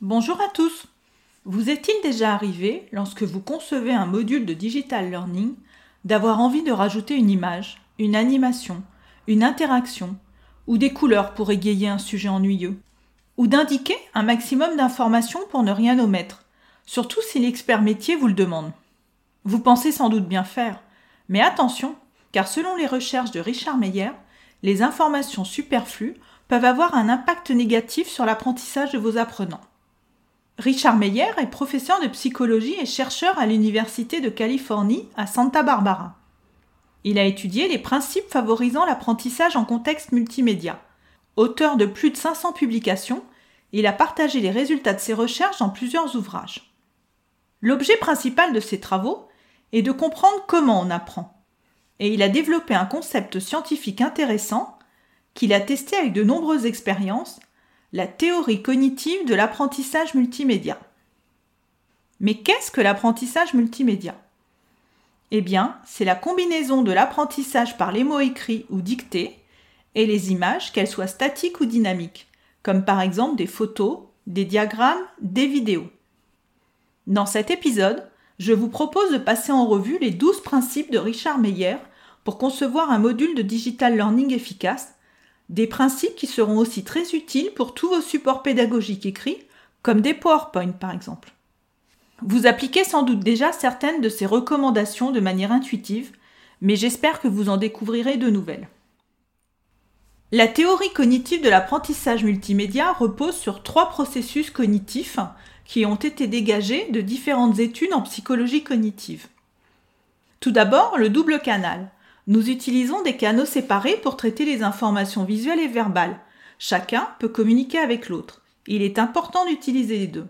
Bonjour à tous Vous est-il déjà arrivé, lorsque vous concevez un module de digital learning, d'avoir envie de rajouter une image, une animation, une interaction, ou des couleurs pour égayer un sujet ennuyeux, ou d'indiquer un maximum d'informations pour ne rien omettre, surtout si l'expert métier vous le demande? Vous pensez sans doute bien faire, mais attention, car selon les recherches de Richard Meyer, les informations superflues peuvent avoir un impact négatif sur l'apprentissage de vos apprenants. Richard Meyer est professeur de psychologie et chercheur à l'Université de Californie à Santa Barbara. Il a étudié les principes favorisant l'apprentissage en contexte multimédia. Auteur de plus de 500 publications, il a partagé les résultats de ses recherches dans plusieurs ouvrages. L'objet principal de ses travaux et de comprendre comment on apprend. Et il a développé un concept scientifique intéressant qu'il a testé avec de nombreuses expériences, la théorie cognitive de l'apprentissage multimédia. Mais qu'est-ce que l'apprentissage multimédia? Eh bien, c'est la combinaison de l'apprentissage par les mots écrits ou dictés et les images, qu'elles soient statiques ou dynamiques, comme par exemple des photos, des diagrammes, des vidéos. Dans cet épisode, je vous propose de passer en revue les 12 principes de Richard Meyer pour concevoir un module de digital learning efficace, des principes qui seront aussi très utiles pour tous vos supports pédagogiques écrits, comme des PowerPoint par exemple. Vous appliquez sans doute déjà certaines de ces recommandations de manière intuitive, mais j'espère que vous en découvrirez de nouvelles. La théorie cognitive de l'apprentissage multimédia repose sur trois processus cognitifs qui ont été dégagés de différentes études en psychologie cognitive. Tout d'abord, le double canal. Nous utilisons des canaux séparés pour traiter les informations visuelles et verbales. Chacun peut communiquer avec l'autre. Il est important d'utiliser les deux.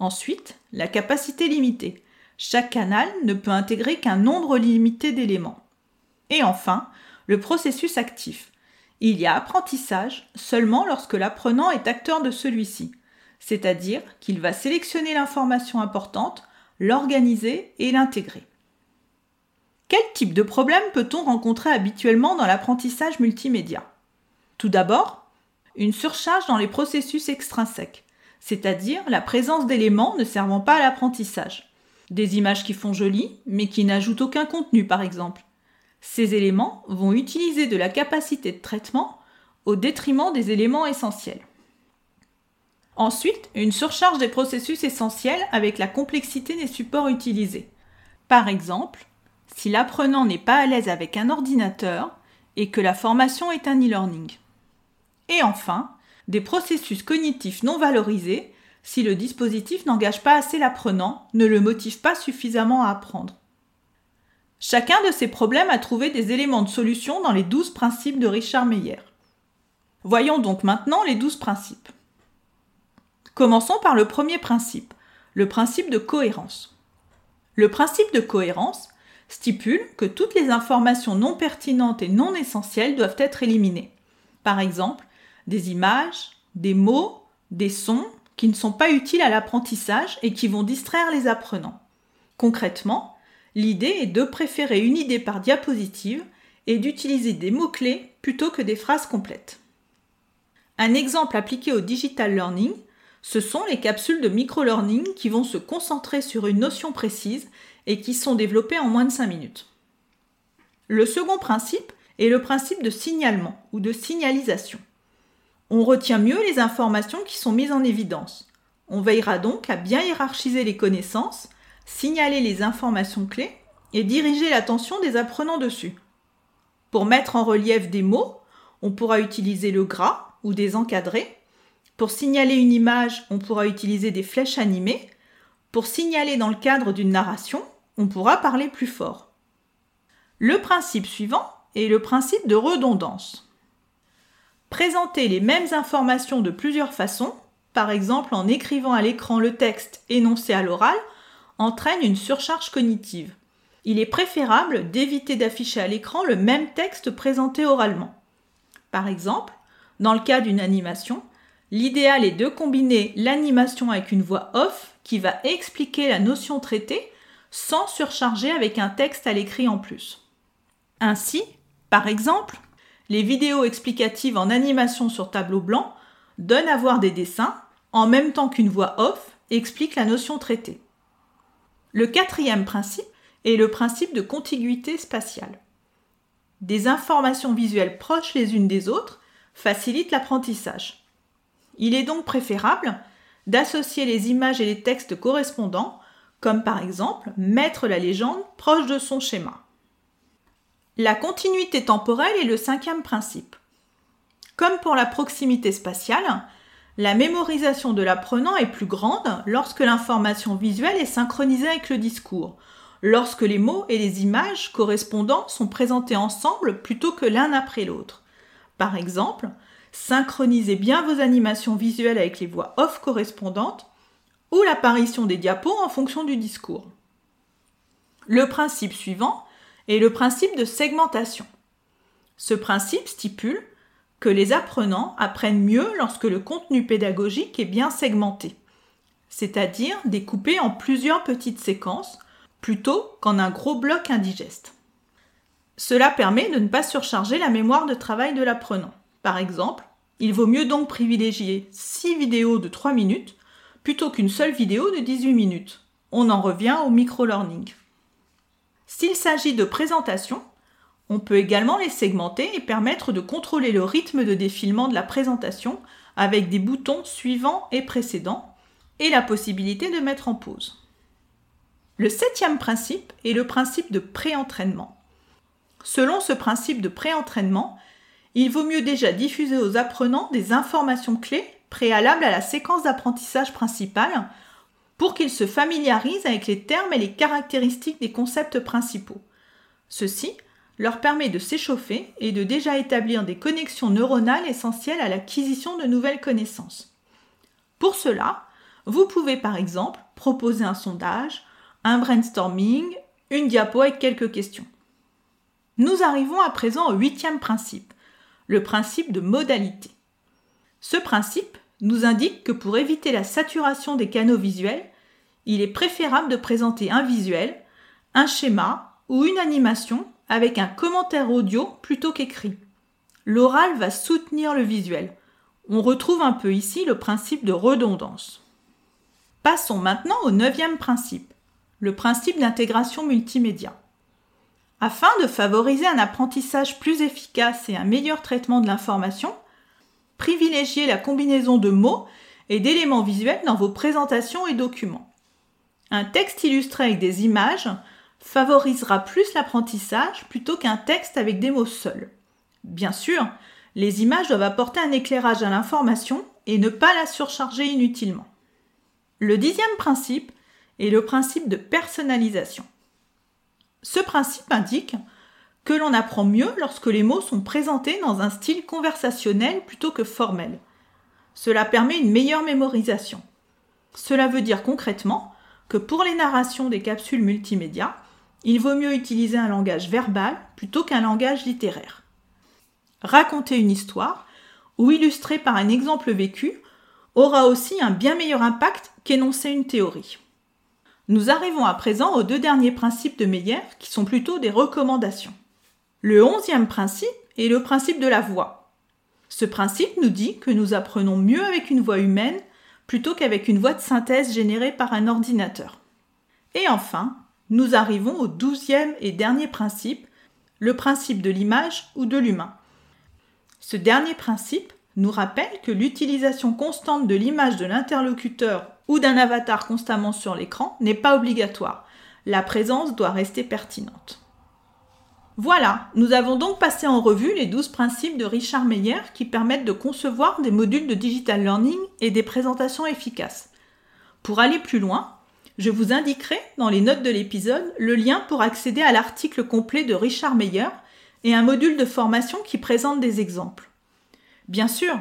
Ensuite, la capacité limitée. Chaque canal ne peut intégrer qu'un nombre limité d'éléments. Et enfin, le processus actif. Il y a apprentissage seulement lorsque l'apprenant est acteur de celui-ci c'est-à-dire qu'il va sélectionner l'information importante, l'organiser et l'intégrer. Quel type de problème peut-on rencontrer habituellement dans l'apprentissage multimédia? Tout d'abord, une surcharge dans les processus extrinsèques, c'est-à-dire la présence d'éléments ne servant pas à l'apprentissage. Des images qui font joli, mais qui n'ajoutent aucun contenu, par exemple. Ces éléments vont utiliser de la capacité de traitement au détriment des éléments essentiels. Ensuite, une surcharge des processus essentiels avec la complexité des supports utilisés. Par exemple, si l'apprenant n'est pas à l'aise avec un ordinateur et que la formation est un e-learning. Et enfin, des processus cognitifs non valorisés si le dispositif n'engage pas assez l'apprenant, ne le motive pas suffisamment à apprendre. Chacun de ces problèmes a trouvé des éléments de solution dans les douze principes de Richard Meyer. Voyons donc maintenant les douze principes. Commençons par le premier principe, le principe de cohérence. Le principe de cohérence stipule que toutes les informations non pertinentes et non essentielles doivent être éliminées. Par exemple, des images, des mots, des sons qui ne sont pas utiles à l'apprentissage et qui vont distraire les apprenants. Concrètement, l'idée est de préférer une idée par diapositive et d'utiliser des mots-clés plutôt que des phrases complètes. Un exemple appliqué au digital learning ce sont les capsules de micro-learning qui vont se concentrer sur une notion précise et qui sont développées en moins de 5 minutes. Le second principe est le principe de signalement ou de signalisation. On retient mieux les informations qui sont mises en évidence. On veillera donc à bien hiérarchiser les connaissances, signaler les informations clés et diriger l'attention des apprenants dessus. Pour mettre en relief des mots, on pourra utiliser le gras ou des encadrés pour signaler une image, on pourra utiliser des flèches animées. Pour signaler dans le cadre d'une narration, on pourra parler plus fort. Le principe suivant est le principe de redondance. Présenter les mêmes informations de plusieurs façons par exemple en écrivant à l'écran le texte énoncé à l'oral, entraîne une surcharge cognitive. Il est préférable d'éviter d'afficher à l'écran le même texte présenté oralement. Par exemple, dans le cas d'une animation, l'idéal est de combiner l'animation avec une voix off qui va expliquer la notion traitée sans surcharger avec un texte à l'écrit en plus. Ainsi, par exemple, les vidéos explicatives en animation sur tableau blanc donnent à voir des dessins en même temps qu'une voix off explique la notion traitée. Le quatrième principe est le principe de contiguïté spatiale. Des informations visuelles proches les unes des autres facilitent l'apprentissage. Il est donc préférable d'associer les images et les textes correspondants, comme par exemple mettre la légende proche de son schéma. La continuité temporelle est le cinquième principe. Comme pour la proximité spatiale, la mémorisation de l'apprenant est plus grande lorsque l'information visuelle est synchronisée avec le discours, lorsque les mots et les images correspondants sont présentés ensemble plutôt que l'un après l'autre. Par exemple, synchronisez bien vos animations visuelles avec les voix off correspondantes ou l'apparition des diapos en fonction du discours. Le principe suivant est le principe de segmentation. Ce principe stipule que les apprenants apprennent mieux lorsque le contenu pédagogique est bien segmenté, c'est-à-dire découpé en plusieurs petites séquences plutôt qu'en un gros bloc indigeste. Cela permet de ne pas surcharger la mémoire de travail de l'apprenant. Par exemple, il vaut mieux donc privilégier 6 vidéos de 3 minutes plutôt qu'une seule vidéo de 18 minutes. On en revient au micro-learning. S'il s'agit de présentation, on peut également les segmenter et permettre de contrôler le rythme de défilement de la présentation avec des boutons suivants et précédents et la possibilité de mettre en pause. Le septième principe est le principe de pré-entraînement. Selon ce principe de pré-entraînement, il vaut mieux déjà diffuser aux apprenants des informations clés préalables à la séquence d'apprentissage principale pour qu'ils se familiarisent avec les termes et les caractéristiques des concepts principaux. Ceci leur permet de s'échauffer et de déjà établir des connexions neuronales essentielles à l'acquisition de nouvelles connaissances. Pour cela, vous pouvez par exemple proposer un sondage, un brainstorming, une diapo avec quelques questions. Nous arrivons à présent au huitième principe, le principe de modalité. Ce principe nous indique que pour éviter la saturation des canaux visuels, il est préférable de présenter un visuel, un schéma ou une animation avec un commentaire audio plutôt qu'écrit. L'oral va soutenir le visuel. On retrouve un peu ici le principe de redondance. Passons maintenant au neuvième principe, le principe d'intégration multimédia. Afin de favoriser un apprentissage plus efficace et un meilleur traitement de l'information, privilégiez la combinaison de mots et d'éléments visuels dans vos présentations et documents. Un texte illustré avec des images favorisera plus l'apprentissage plutôt qu'un texte avec des mots seuls. Bien sûr, les images doivent apporter un éclairage à l'information et ne pas la surcharger inutilement. Le dixième principe est le principe de personnalisation. Ce principe indique que l'on apprend mieux lorsque les mots sont présentés dans un style conversationnel plutôt que formel. Cela permet une meilleure mémorisation. Cela veut dire concrètement que pour les narrations des capsules multimédia, il vaut mieux utiliser un langage verbal plutôt qu'un langage littéraire. Raconter une histoire ou illustrer par un exemple vécu aura aussi un bien meilleur impact qu'énoncer une théorie. Nous arrivons à présent aux deux derniers principes de Meyer qui sont plutôt des recommandations. Le onzième principe est le principe de la voix. Ce principe nous dit que nous apprenons mieux avec une voix humaine plutôt qu'avec une voix de synthèse générée par un ordinateur. Et enfin, nous arrivons au douzième et dernier principe, le principe de l'image ou de l'humain. Ce dernier principe nous rappelle que l'utilisation constante de l'image de l'interlocuteur ou d'un avatar constamment sur l'écran n'est pas obligatoire. La présence doit rester pertinente. Voilà, nous avons donc passé en revue les douze principes de Richard Meyer qui permettent de concevoir des modules de digital learning et des présentations efficaces. Pour aller plus loin, je vous indiquerai dans les notes de l'épisode le lien pour accéder à l'article complet de Richard Meyer et un module de formation qui présente des exemples. Bien sûr,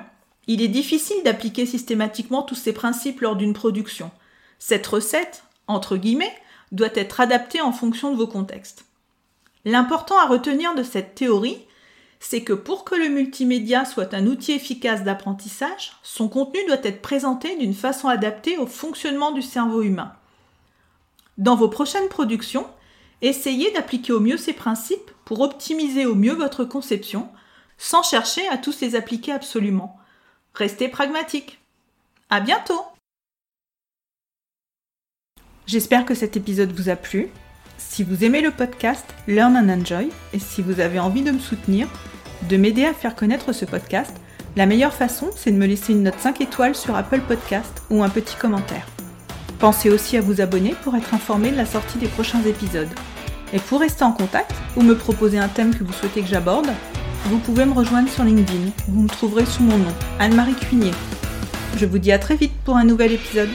Il est difficile d'appliquer systématiquement tous ces principes lors d'une production. Cette recette, entre guillemets, doit être adaptée en fonction de vos contextes. L'important à retenir de cette théorie, c'est que pour que le multimédia soit un outil efficace d'apprentissage, son contenu doit être présenté d'une façon adaptée au fonctionnement du cerveau humain. Dans vos prochaines productions, essayez d'appliquer au mieux ces principes pour optimiser au mieux votre conception, sans chercher à tous les appliquer absolument. Restez pragmatique. À bientôt! J'espère que cet épisode vous a plu. Si vous aimez le podcast Learn and Enjoy et si vous avez envie de me soutenir, de m'aider à faire connaître ce podcast, la meilleure façon, c'est de me laisser une note 5 étoiles sur Apple Podcast ou un petit commentaire. Pensez aussi à vous abonner pour être informé de la sortie des prochains épisodes. Et pour rester en contact ou me proposer un thème que vous souhaitez que j'aborde, vous pouvez me rejoindre sur LinkedIn. Vous me trouverez sous mon nom, Anne-Marie Cuinier. Je vous dis à très vite pour un nouvel épisode.